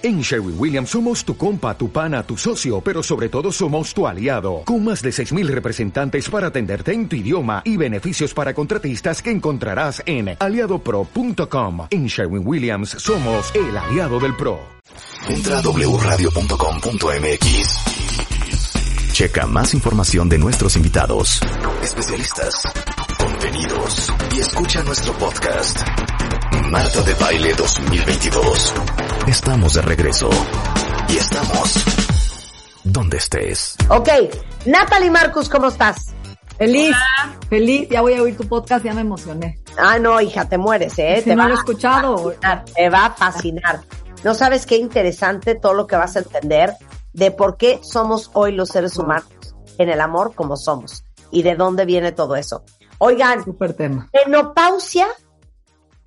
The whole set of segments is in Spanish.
En Sherwin Williams somos tu compa, tu pana, tu socio, pero sobre todo somos tu aliado, con más de 6.000 representantes para atenderte en tu idioma y beneficios para contratistas que encontrarás en aliadopro.com. En Sherwin Williams somos el aliado del PRO. Entra a wradio.com.mx. Checa más información de nuestros invitados, especialistas, contenidos y escucha nuestro podcast. Marta de Baile 2022. Estamos de regreso. Y estamos donde estés. Ok, Natalie Marcus, ¿cómo estás? Feliz, feliz, ya voy a oír tu podcast, ya me emocioné. Ah, no, hija, te mueres, ¿eh? Si te no va lo he escuchado. a fascinar, te va a fascinar. No sabes qué interesante todo lo que vas a entender de por qué somos hoy los seres humanos en el amor como somos y de dónde viene todo eso. Oigan, Súper tema. menopausia,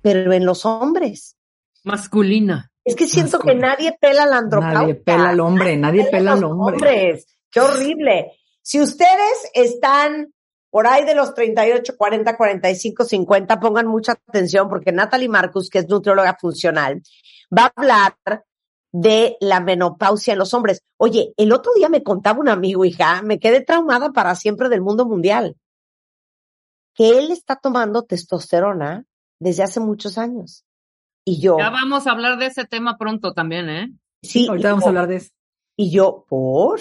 pero en los hombres. Masculina. Es que siento que nadie pela la andropausia. Nadie pela al hombre, nadie pela al los hombre. hombres. Qué horrible. Si ustedes están por ahí de los 38, 40, 45, 50, pongan mucha atención porque Natalie Marcus, que es nutrióloga funcional, va a hablar de la menopausia en los hombres. Oye, el otro día me contaba un amigo, hija, me quedé traumada para siempre del mundo mundial, que él está tomando testosterona desde hace muchos años. Y yo, Ya vamos a hablar de ese tema pronto también, ¿eh? sí, Ahorita vamos yo- a hablar de eso. Y yo, ¿por?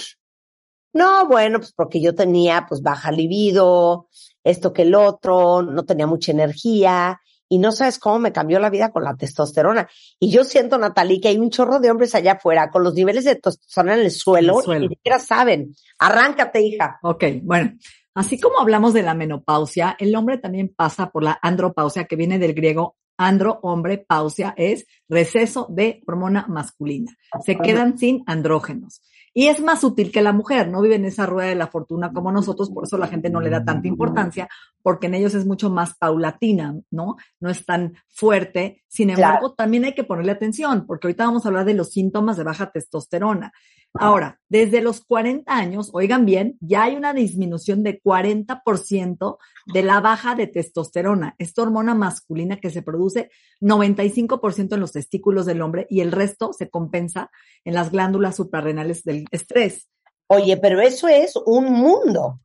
No, bueno, pues porque yo tenía pues baja libido, esto que el otro, no tenía mucha energía y no sabes cómo me cambió la vida con la testosterona. Y yo siento, Natalie, que hay un chorro de hombres allá afuera con los niveles de testosterona en el suelo, En el suelo. y ni siquiera saben. Arráncate, hija. Ok, bueno. Así como hablamos de la menopausia, el hombre también pasa por la andropausia, que viene del griego andro, hombre, pausia, es receso de hormona masculina. Se quedan sin andrógenos. Y es más útil que la mujer, no vive en esa rueda de la fortuna como nosotros, por eso la gente no le da tanta importancia, porque en ellos es mucho más paulatina, ¿no? No es tan fuerte. Sin embargo, también hay que ponerle atención, porque ahorita vamos a hablar de los síntomas de baja testosterona. Ahora, desde los 40 años, oigan bien, ya hay una disminución de 40% de la baja de testosterona, esta hormona masculina que se produce 95% en los testículos del hombre y el resto se compensa en las glándulas suprarrenales del estrés. Oye, pero eso es un mundo.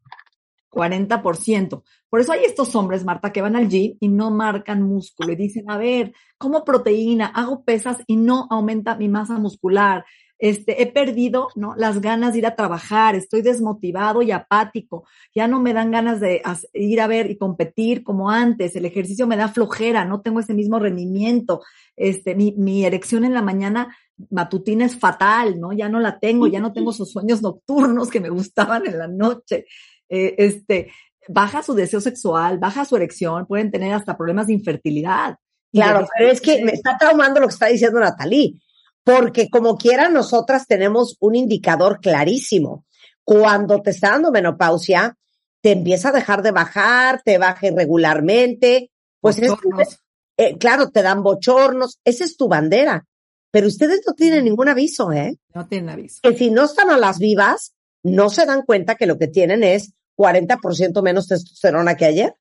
40%. Por eso hay estos hombres, Marta, que van al gym y no marcan músculo y dicen, a ver, como proteína, hago pesas y no aumenta mi masa muscular. Este, he perdido, ¿no? Las ganas de ir a trabajar, estoy desmotivado y apático, ya no me dan ganas de ir a ver y competir como antes, el ejercicio me da flojera, no tengo ese mismo rendimiento, este, mi, mi erección en la mañana matutina es fatal, ¿no? Ya no la tengo, ya no tengo esos sueños nocturnos que me gustaban en la noche. Eh, este, baja su deseo sexual, baja su erección, pueden tener hasta problemas de infertilidad. Claro, pero es que me está traumando lo que está diciendo Natalí, porque como quiera nosotras tenemos un indicador clarísimo. Cuando te está dando menopausia, te empieza a dejar de bajar, te baja irregularmente, pues es- eh, claro, te dan bochornos, esa es tu bandera. Pero ustedes no tienen ningún aviso, ¿eh? no tienen aviso. Que si no están a las vivas, no se dan cuenta que lo que tienen es 40% menos testosterona que ayer.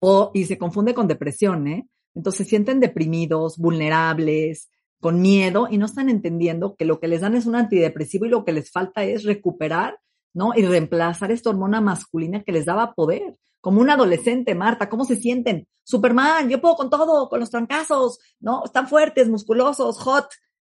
O, y se confunde con depresión, ¿eh? Entonces se sienten deprimidos, vulnerables, con miedo y no están entendiendo que lo que les dan es un antidepresivo y lo que les falta es recuperar, ¿no? Y reemplazar esta hormona masculina que les daba poder. Como un adolescente, Marta, ¿cómo se sienten? Superman, yo puedo con todo, con los trancazos, ¿no? Están fuertes, musculosos, hot.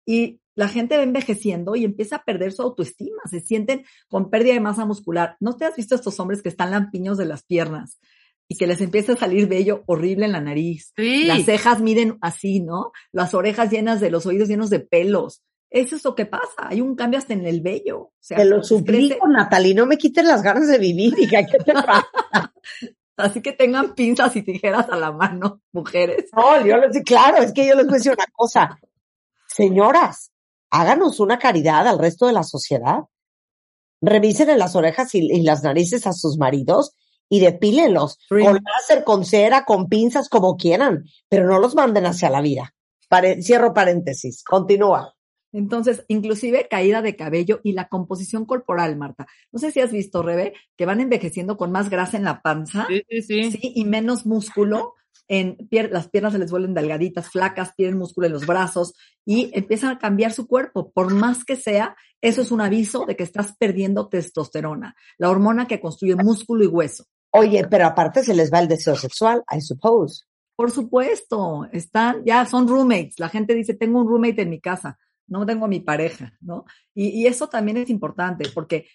Y la gente va envejeciendo y empieza a perder su autoestima, se sienten con pérdida de masa muscular. ¿No te has visto estos hombres que están lampiños de las piernas y que les empieza a salir vello horrible en la nariz? Sí. Las cejas miden así, ¿no? Las orejas llenas de los oídos llenos de pelos. Eso es lo que pasa. Hay un cambio hasta en el vello. O sea, Te lo les crece- suplico, Natalie, no me quites las ganas de vivir, hija, ¿qué te pasa? Así que tengan pinzas y tijeras a la mano, mujeres. No, yo les claro, es que yo les voy a decir una cosa. Señoras, háganos una caridad al resto de la sociedad. Revisen en las orejas y, y las narices a sus maridos y depílenlos Sí. con láser, con cera, con pinzas, como quieran, pero no los manden hacia la vida. Pare- cierro paréntesis. Continúa. Entonces, inclusive caída de cabello y la composición corporal, Marta. No sé si has visto, Rebe, que van envejeciendo con más grasa en la panza, Sí, sí, sí. sí, y menos músculo. en pier- las piernas se les vuelven delgaditas, flacas, tienen músculo en los brazos y empiezan a cambiar su cuerpo. Por más que sea, eso es un aviso de que estás perdiendo testosterona, la hormona que construye músculo y hueso. Oye, pero aparte se les va el deseo sexual, I suppose. Por supuesto, están, ya son roommates. La gente dice, tengo un roommate en mi casa, no tengo a mi pareja, ¿no? Y, y eso también es importante porque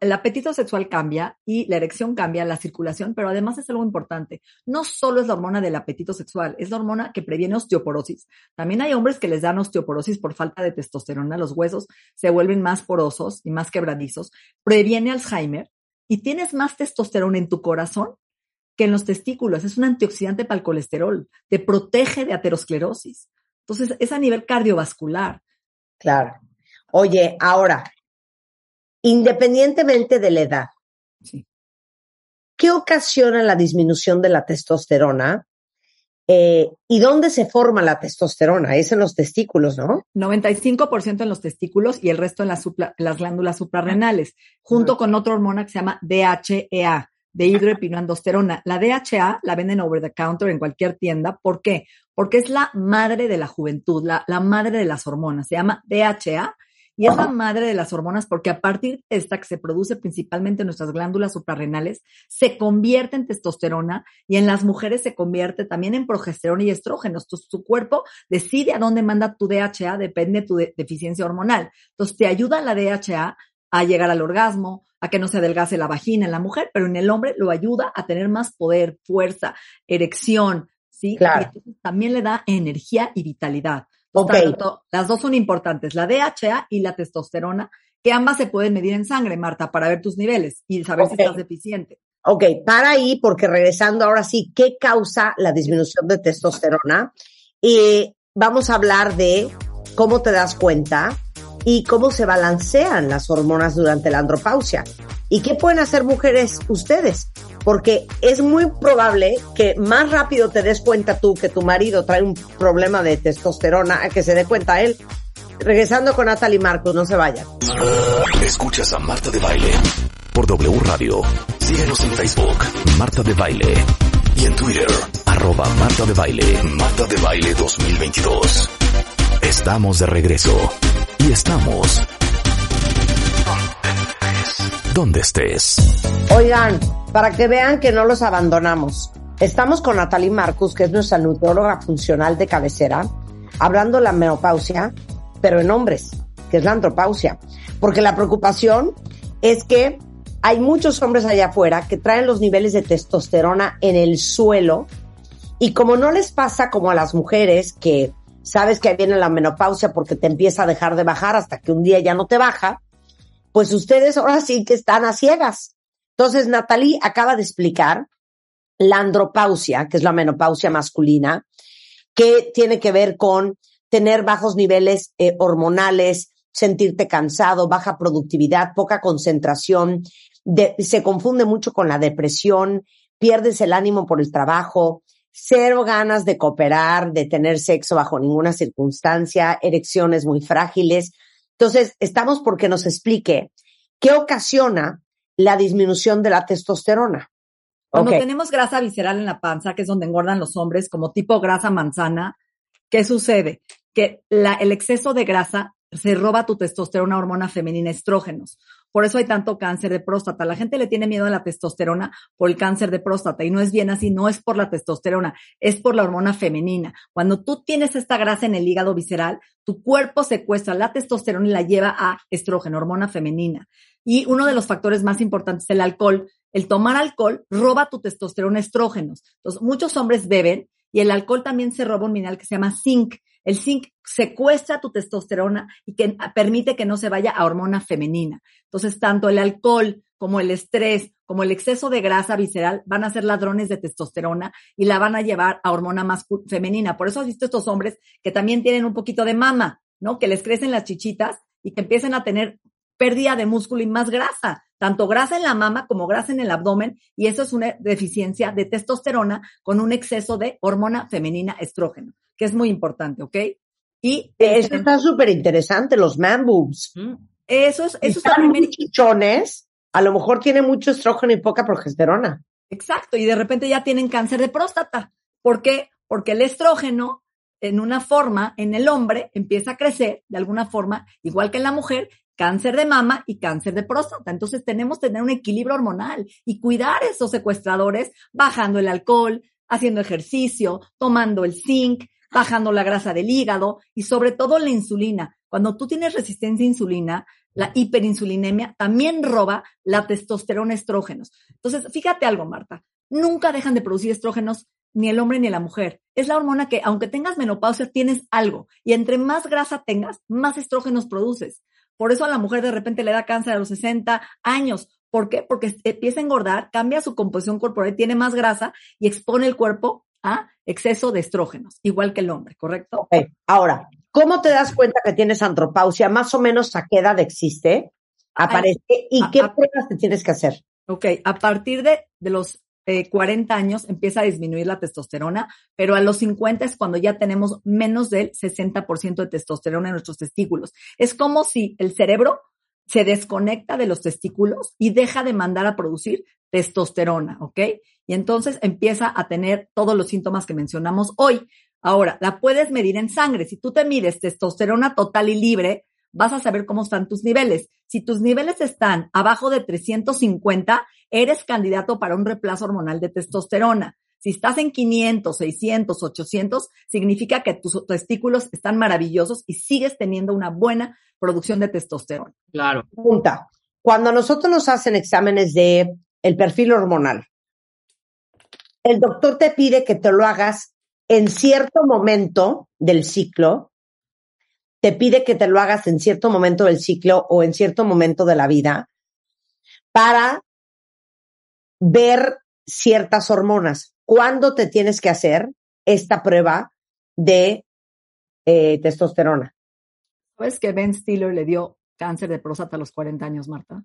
el apetito sexual cambia y la erección cambia, la circulación, pero además es algo importante. No solo es la hormona del apetito sexual, es la hormona que previene osteoporosis. También hay hombres que les dan osteoporosis por falta de testosterona, los huesos se vuelven más porosos y más quebradizos, previene Alzheimer y tienes más testosterona en tu corazón que en los testículos. Es un antioxidante para el colesterol, te protege de aterosclerosis. Entonces, es a nivel cardiovascular. Claro. Oye, ahora, independientemente de la edad, Sí. ¿qué ocasiona la disminución de la testosterona? Eh, ¿Y dónde se forma la testosterona? Es en los testículos, ¿no? 95% en los testículos y el resto en las, supla- las glándulas suprarrenales, junto con otra hormona que se llama DHEA, de hidroepinoandosterona. La DHA la venden over the counter en cualquier tienda. ¿Por qué? Porque es la madre de la juventud, la, la madre de las hormonas. Se llama DHA y es la madre de las hormonas porque a partir de esta que se produce principalmente en nuestras glándulas suprarrenales, se convierte en testosterona y en las mujeres se convierte también en progesterona y estrógenos. Entonces, tu cuerpo decide a dónde manda tu DHA, depende de tu de- deficiencia hormonal. Entonces, te ayuda la DHA a llegar al orgasmo, a que no se adelgace la vagina en la mujer, pero en el hombre lo ayuda a tener más poder, fuerza, erección, ¿sí? Claro. Y también le da energía y vitalidad. Ok. Tanto- las dos son importantes, la DHA y la testosterona, que ambas se pueden medir en sangre, Marta, para ver tus niveles y saber si estás deficiente. Ok, para ahí, porque regresando ahora sí, ¿qué causa la disminución de testosterona? Y vamos a hablar de cómo te das cuenta y cómo se balancean las hormonas durante la andropausia. ¿Y qué pueden hacer mujeres ustedes? Porque es muy probable que más rápido te des cuenta tú que tu marido trae un problema de testosterona que se dé cuenta él. Regresando con Natalie Marcos, no se vayan. Escuchas a Marta de Baile por W Radio. Síguenos en Facebook, Marta de Baile. Y en Twitter, arroba Marta de Baile, Marta de Baile 2022. Estamos de regreso. Y estamos... Donde estés. Oigan, para que vean que no los abandonamos, estamos con Natalie Marcus, que es nuestra nutrióloga funcional de cabecera, hablando de la menopausia, pero en hombres, que es la andropausia. Porque la preocupación es que hay muchos hombres allá afuera que traen los niveles de testosterona en el suelo y como no les pasa como a las mujeres que sabes que viene la menopausia porque te empieza a dejar de bajar hasta que un día ya no te baja, pues ustedes ahora sí que están a ciegas. Entonces, Natalie acaba de explicar la andropausia, que es la menopausia masculina, que tiene que ver con tener bajos niveles eh, hormonales, sentirte cansado, baja productividad, poca concentración, se confunde mucho con la depresión, pierdes el ánimo por el trabajo, cero ganas de cooperar, de tener sexo bajo ninguna circunstancia, erecciones muy frágiles. Entonces, estamos porque nos explique qué ocasiona la disminución de la testosterona. Cuando tenemos grasa visceral en la panza, que es donde engordan los hombres, como tipo grasa manzana, ¿qué sucede? Que la- el exceso de grasa se roba tu testosterona, hormona femenina, estrógenos. Por eso hay tanto cáncer de próstata. La gente le tiene miedo a la testosterona por el cáncer de próstata y no es bien así, no es por la testosterona, es por la hormona femenina. Cuando tú tienes esta grasa en el hígado visceral, tu cuerpo secuestra la testosterona y la lleva a estrógeno, hormona femenina. Y uno de los factores más importantes es el alcohol. El tomar alcohol roba tu testosterona, estrógenos. Entonces, muchos hombres beben y el alcohol también se roba un mineral que se llama zinc. El zinc secuestra tu testosterona y que permite que no se vaya a hormona femenina. Entonces, tanto el alcohol como el estrés, como el exceso de grasa visceral van a ser ladrones de testosterona y la van a llevar a hormona mascu- femenina. Por eso has visto estos hombres que también tienen un poquito de mama, ¿no? Que les crecen las chichitas y que empiezan a tener pérdida de músculo y más grasa, tanto grasa en la mama como grasa en el abdomen, y eso es una deficiencia de testosterona con un exceso de hormona femenina estrógeno, que es muy importante, ¿ok? Y Eso está súper interesante, los man boobs. Mm. eso es, Si eso es la están muy chichones, a lo mejor tiene mucho estrógeno y poca progesterona. exacto, y de repente ya tienen cáncer de próstata. ¿Por qué? Porque el estrógeno en una forma, en el hombre, empieza a crecer de alguna forma, igual que en la mujer, cáncer de mama y cáncer de próstata. Entonces tenemos que tener un equilibrio hormonal y cuidar esos secuestradores bajando el alcohol, haciendo ejercicio, tomando el zinc, bajando la grasa del hígado y sobre todo la insulina. Cuando tú tienes resistencia a insulina, la hiperinsulinemia también roba la testosterona estrógenos. Entonces, fíjate algo, Marta, nunca dejan de producir estrógenos ni el hombre ni la mujer. Es la hormona que, aunque tengas menopausia, tienes algo. Y entre más grasa tengas, más estrógenos produces. Por eso a la mujer de repente le da cáncer a los 60 años. ¿Por qué? Porque empieza a engordar, cambia su composición corporal, tiene más grasa y expone el cuerpo a exceso de estrógenos, igual que el hombre, ¿correcto? Ahora, ¿cómo te das cuenta que tienes andropausia? Más o menos a qué edad existe, aparece y a- qué a- pruebas te tienes que hacer. Ok, a partir de, de los eh, 40 años empieza a disminuir la testosterona, pero a los 50 es cuando ya tenemos menos del 60% de testosterona en nuestros testículos. Es como si el cerebro se desconecta de los testículos y deja de mandar a producir testosterona, ¿ok? Y entonces empieza a tener todos los síntomas que mencionamos hoy. Ahora, la puedes medir en sangre. Si tú te mides testosterona total y libre, vas a saber cómo están tus niveles. Si tus niveles están abajo de 350, eres candidato para un reemplazo hormonal de testosterona. Si estás en 500, 600, 800, significa que tus testículos están maravillosos y sigues teniendo una buena producción de testosterona. Claro. Pregunta. Cuando a nosotros nos hacen exámenes de el perfil hormonal, el doctor te pide que te lo hagas en cierto momento del ciclo, te pide que te lo hagas en cierto momento del ciclo o en cierto momento de la vida para ver ciertas hormonas. ¿Cuándo te tienes que hacer esta prueba de eh, testosterona? ¿Sabes que Ben Stiller le dio cáncer de próstata a los 40 años, Marta?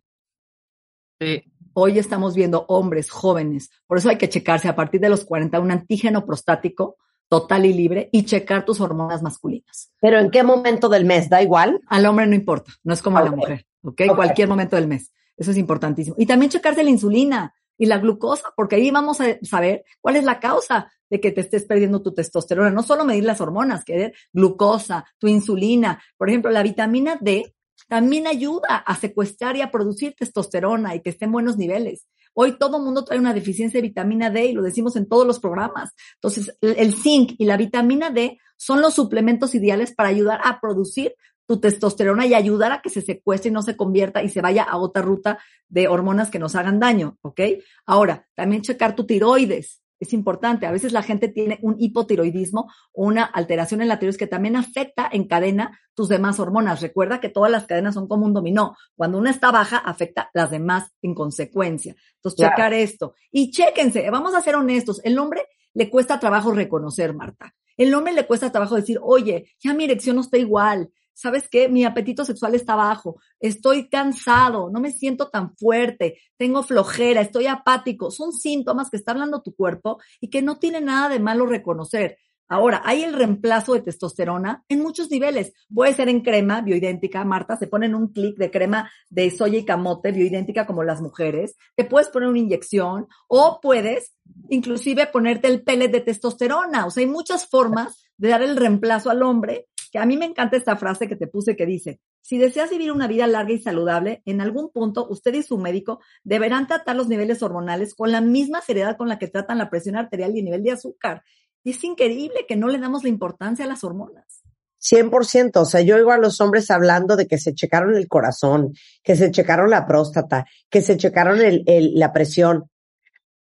Sí. Hoy estamos viendo hombres jóvenes, por eso hay que checarse a partir de los 40 un antígeno prostático total y libre y checar tus hormonas masculinas. ¿Pero en qué momento del mes? ¿Da igual? Al hombre no importa, no es como a la mujer, ¿ok? Ok. Cualquier momento del mes. Eso es importantísimo. Y también checarse la insulina y la glucosa, porque ahí vamos a saber cuál es la causa de que te estés perdiendo tu testosterona. No solo medir las hormonas, que es glucosa, tu insulina. Por ejemplo, la vitamina D también ayuda a secuestrar y a producir testosterona y que esté en buenos niveles. Hoy todo el mundo trae una deficiencia de vitamina D y lo decimos en todos los programas. Entonces, el, zinc y la vitamina D son los suplementos ideales para ayudar a producir tu testosterona y ayudar a que se secuestre y no se convierta y se vaya a otra ruta de hormonas que nos hagan daño, ¿ok? Ahora, también checar tu tiroides. Es importante. A veces la gente tiene un hipotiroidismo o una alteración en la tiroides que también afecta en cadena tus demás hormonas. Recuerda que todas las cadenas son como un dominó. Cuando una está baja, afecta las demás en consecuencia. Entonces, Claro. checar esto. Y chéquense, vamos a ser honestos. El hombre le cuesta trabajo reconocer, Marta. El hombre le cuesta trabajo decir, oye, ya mi erección no está igual. ¿Sabes qué? Mi apetito sexual está bajo, estoy cansado, no me siento tan fuerte, tengo flojera, estoy apático. Son síntomas que está hablando tu cuerpo y que no tiene nada de malo reconocer. Ahora, hay el reemplazo de testosterona en muchos niveles. Puede ser en crema bioidéntica, Marta, se ponen un clic de crema de soya y camote bioidéntica como las mujeres. Te puedes poner una inyección o puedes inclusive ponerte el pellet de testosterona. O sea, hay muchas formas de dar el reemplazo al hombre, que a mí me encanta esta frase que te puse que dice, si deseas vivir una vida larga y saludable, en algún punto usted y su médico deberán tratar los niveles hormonales con la misma seriedad con la que tratan la presión arterial y el nivel de azúcar. Y es increíble que no le damos la importancia a las hormonas. 100%. O sea, yo oigo a los hombres hablando de que se checaron el corazón, que se checaron la próstata, que se checaron el, el- la presión.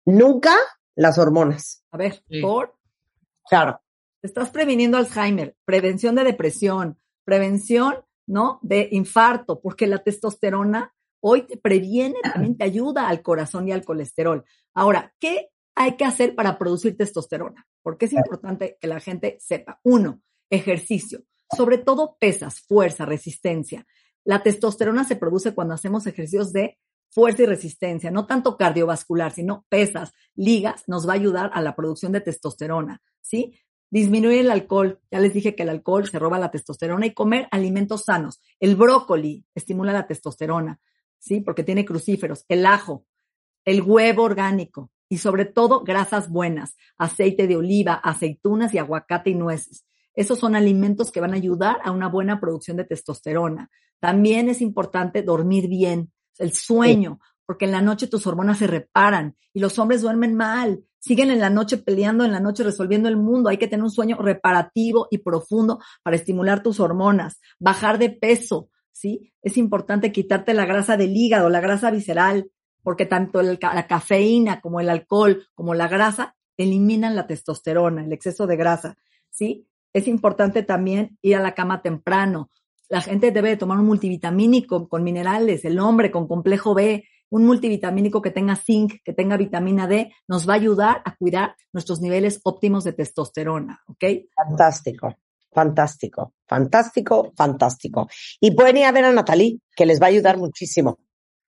Nunca las hormonas. A ver, Sí. por Claro. Estás previniendo Alzheimer, prevención de depresión, prevención, ¿no? De infarto, porque la testosterona hoy te previene, también te ayuda al corazón y al colesterol. Ahora, ¿qué hay que hacer para producir testosterona? Porque es importante que la gente sepa. Uno, ejercicio, sobre todo pesas, fuerza, resistencia. La testosterona se produce cuando hacemos ejercicios de fuerza y resistencia, no tanto cardiovascular, sino pesas, ligas, nos va a ayudar a la producción de testosterona, ¿sí? Disminuir el alcohol, ya les dije que el alcohol se roba la testosterona y comer alimentos sanos. El brócoli estimula la testosterona, ¿sí? Porque tiene crucíferos, el ajo, el huevo orgánico, y sobre todo grasas buenas, aceite de oliva, aceitunas y aguacate y nueces. Esos son alimentos que van a ayudar a una buena producción de testosterona. También es importante dormir bien, el sueño, porque en la noche tus hormonas se reparan y los hombres duermen mal, siguen en la noche peleando, en la noche resolviendo el mundo. Hay que tener un sueño reparativo y profundo para estimular tus hormonas, bajar de peso, ¿sí? Es importante quitarte la grasa del hígado, la grasa visceral, porque tanto la cafeína como el alcohol como la grasa eliminan la testosterona, el exceso de grasa, ¿sí? Es importante también ir a la cama temprano. La gente debe de tomar un multivitamínico con minerales, el hombre con complejo B, un multivitamínico que tenga zinc, que tenga vitamina D, nos va a ayudar a cuidar nuestros niveles óptimos de testosterona, ¿ok? Fantástico, fantástico, fantástico, fantástico. Y pueden ir a ver a Natalie, que les va a ayudar muchísimo.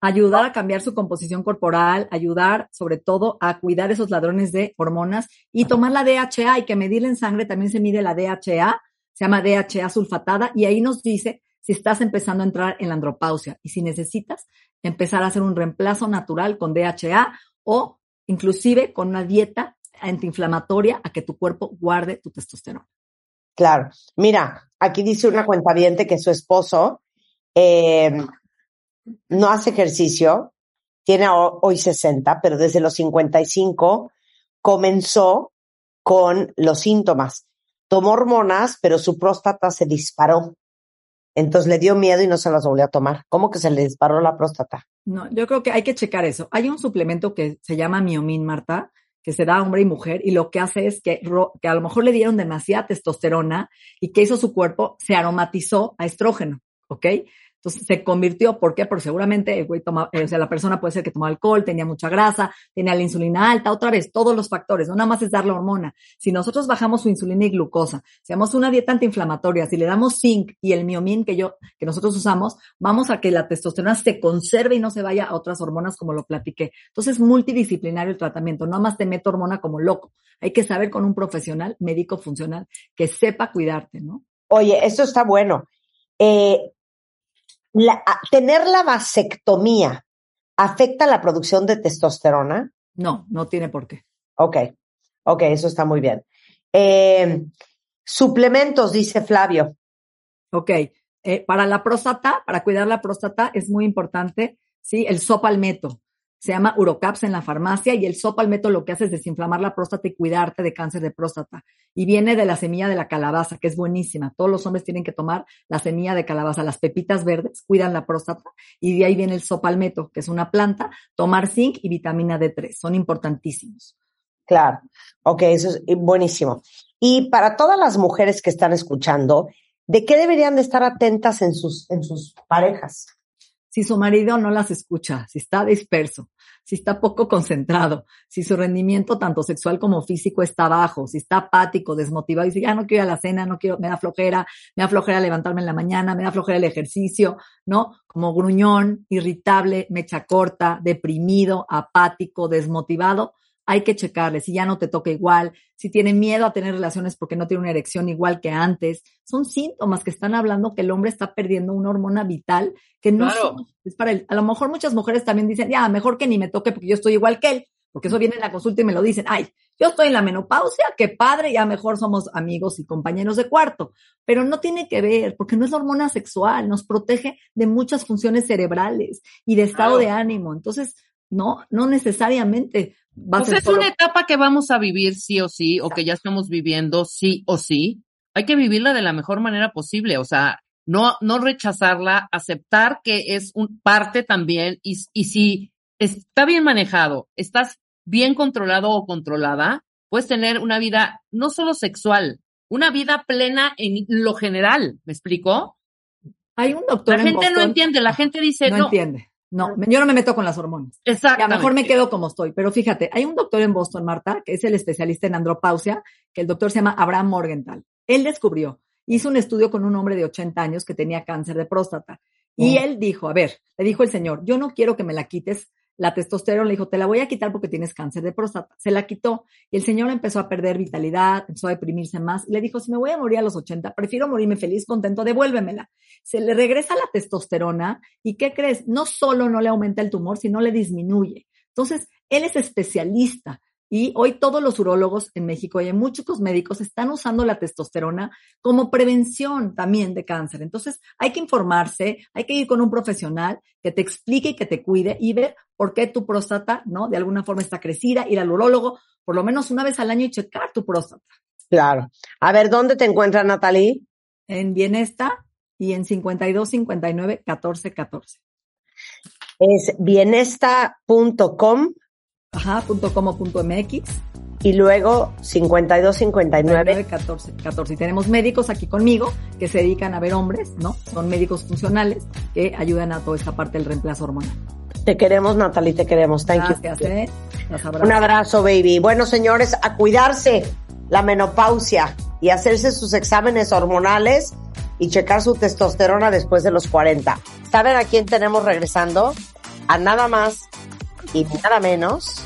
Ayudar a cambiar su composición corporal, ayudar sobre todo a cuidar esos ladrones de hormonas y tomar la DHA. Hay que medirla en sangre, también se mide la DHA, se llama DHA sulfatada y ahí nos dice si estás empezando a entrar en la andropausia y si necesitas empezar a hacer un reemplazo natural con DHA o inclusive con una dieta antiinflamatoria a que tu cuerpo guarde tu testosterona. Claro. Mira, aquí dice una cuentaviente que su esposo eh, no hace ejercicio, tiene hoy 60, pero desde los 55 comenzó con los síntomas. Tomó hormonas, pero su próstata se disparó. Entonces le dio miedo y no se las volvió a tomar. ¿Cómo que se le disparó la próstata? No, yo creo que hay que checar eso. Hay un suplemento que se llama Miomin, Marta, que se da a hombre y mujer y lo que hace es que, que a lo mejor le dieron demasiada testosterona y que hizo su cuerpo, se aromatizó a estrógeno, ¿ok? Entonces se convirtió, ¿por qué? Porque seguramente el güey toma, eh, o sea, la persona puede ser que tomaba alcohol, tenía mucha grasa, tenía la insulina alta, otra vez, todos los factores, no nada más es dar la hormona. Si nosotros bajamos su insulina y glucosa, si hacemos una dieta antiinflamatoria, si le damos zinc y el miomin que yo, que nosotros usamos, vamos a que la testosterona se conserve y no se vaya a otras hormonas como lo platiqué. Entonces, multidisciplinario el tratamiento, no más te meto hormona como loco. Hay que saber con un profesional médico funcional que sepa cuidarte, ¿no? Oye, esto está bueno. Eh, ¿tener la vasectomía afecta la producción de testosterona? No, no tiene por qué. Ok, ok, eso está muy bien. Eh, suplementos, dice Flavio. Ok, eh, para la próstata, para cuidar la próstata es muy importante, sí, el sopalmeto se llama Urocaps en la farmacia y el sopalmeto lo que hace es desinflamar la próstata y cuidarte de cáncer de próstata. Y viene de la semilla de la calabaza, que es buenísima. Todos los hombres tienen que tomar la semilla de calabaza. Las pepitas verdes cuidan la próstata y de ahí viene el sopalmeto, que es una planta, tomar zinc y vitamina D3. Son importantísimos. Claro. Ok, eso es buenísimo. Y para todas las mujeres que están escuchando, ¿de qué deberían de estar atentas en sus, en sus parejas? Si su marido no las escucha, si está disperso, si está poco concentrado, si su rendimiento tanto sexual como físico está bajo, si está apático, desmotivado, y dice, ya no quiero ir a la cena, no quiero, me da flojera, me da flojera levantarme en la mañana, me da flojera el ejercicio, ¿no? Como gruñón, irritable, mecha corta, deprimido, apático, desmotivado, hay que checarle si ya no te toca igual, si tiene miedo a tener relaciones porque no tiene una erección igual que antes. Son síntomas que están hablando que el hombre está perdiendo una hormona vital que no es para él. A lo mejor muchas mujeres también dicen, ya, mejor que ni me toque porque yo estoy igual que él, porque eso viene en la consulta y me lo dicen, ay, yo estoy en la menopausia, qué padre, ya mejor somos amigos y compañeros de cuarto. Pero no tiene que ver, porque no es la hormona sexual, nos protege de muchas funciones cerebrales y de estado de ánimo. Entonces, no, no necesariamente pues es una etapa que vamos a vivir sí o sí, o que ya estamos viviendo sí o sí. Hay que vivirla de la mejor manera posible, o sea, no, no rechazarla, aceptar que es un parte también, y, y si está bien manejado, estás bien controlado o controlada, puedes tener una vida no solo sexual, una vida plena en lo general, ¿me explico? Hay un doctor. La gente no entiende, la gente dice no. No entiende. No, yo no me meto con las hormonas. Exacto. A lo mejor me quedo como estoy. Pero fíjate, hay un doctor en Boston, Marta, que es el especialista en andropausia, que el doctor se llama Abraham Morgenthal. Él descubrió, hizo un estudio con un hombre de 80 años que tenía cáncer de próstata. Y oh. él dijo, a ver, le dijo el señor, yo no quiero que me la quites la testosterona, le dijo, te la voy a quitar porque tienes cáncer de próstata. Se la quitó y el señor empezó a perder vitalidad, empezó a deprimirse más y le dijo, si me voy a morir a los 80, prefiero morirme feliz, contento, devuélvemela. Se le regresa la testosterona y ¿qué crees? No solo no le aumenta el tumor, sino le disminuye. Entonces, Él es especialista y hoy todos los urólogos en México y muchos médicos están usando la testosterona como prevención también de cáncer. Entonces hay que informarse, hay que ir con un profesional que te explique y que te cuide y ver por qué tu próstata, ¿no? De alguna forma está crecida, ir al urólogo por lo menos una vez al año y checar tu próstata. Claro. A ver, ¿dónde te encuentras, Natalie? En Bienesta y en 52 59 14 14. Es bienesta.com. Ajá, punto como punto MX. Y luego 52 59 14, 14. Y tenemos médicos aquí conmigo que se dedican a ver hombres, ¿no? Son médicos funcionales que ayudan a toda esta parte del reemplazo hormonal. Te queremos, Natalie, te queremos. Thank Gracias, you. ¿eh? Un abrazo, baby. Bueno, señores, a cuidarse la menopausia y hacerse sus exámenes hormonales y checar su testosterona después de los 40. ¿Saben a quién tenemos regresando? A nada más y nada menos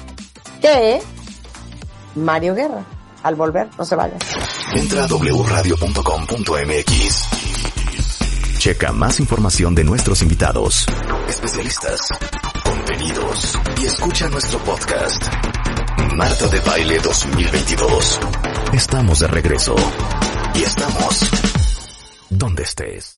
que Mario Guerra. Al volver, no se vayan. Entra a wradio.com.mx. Checa más información de nuestros invitados, especialistas, contenidos y escucha nuestro podcast. Marta de Baile 2022. Estamos de regreso. Y estamos donde estés.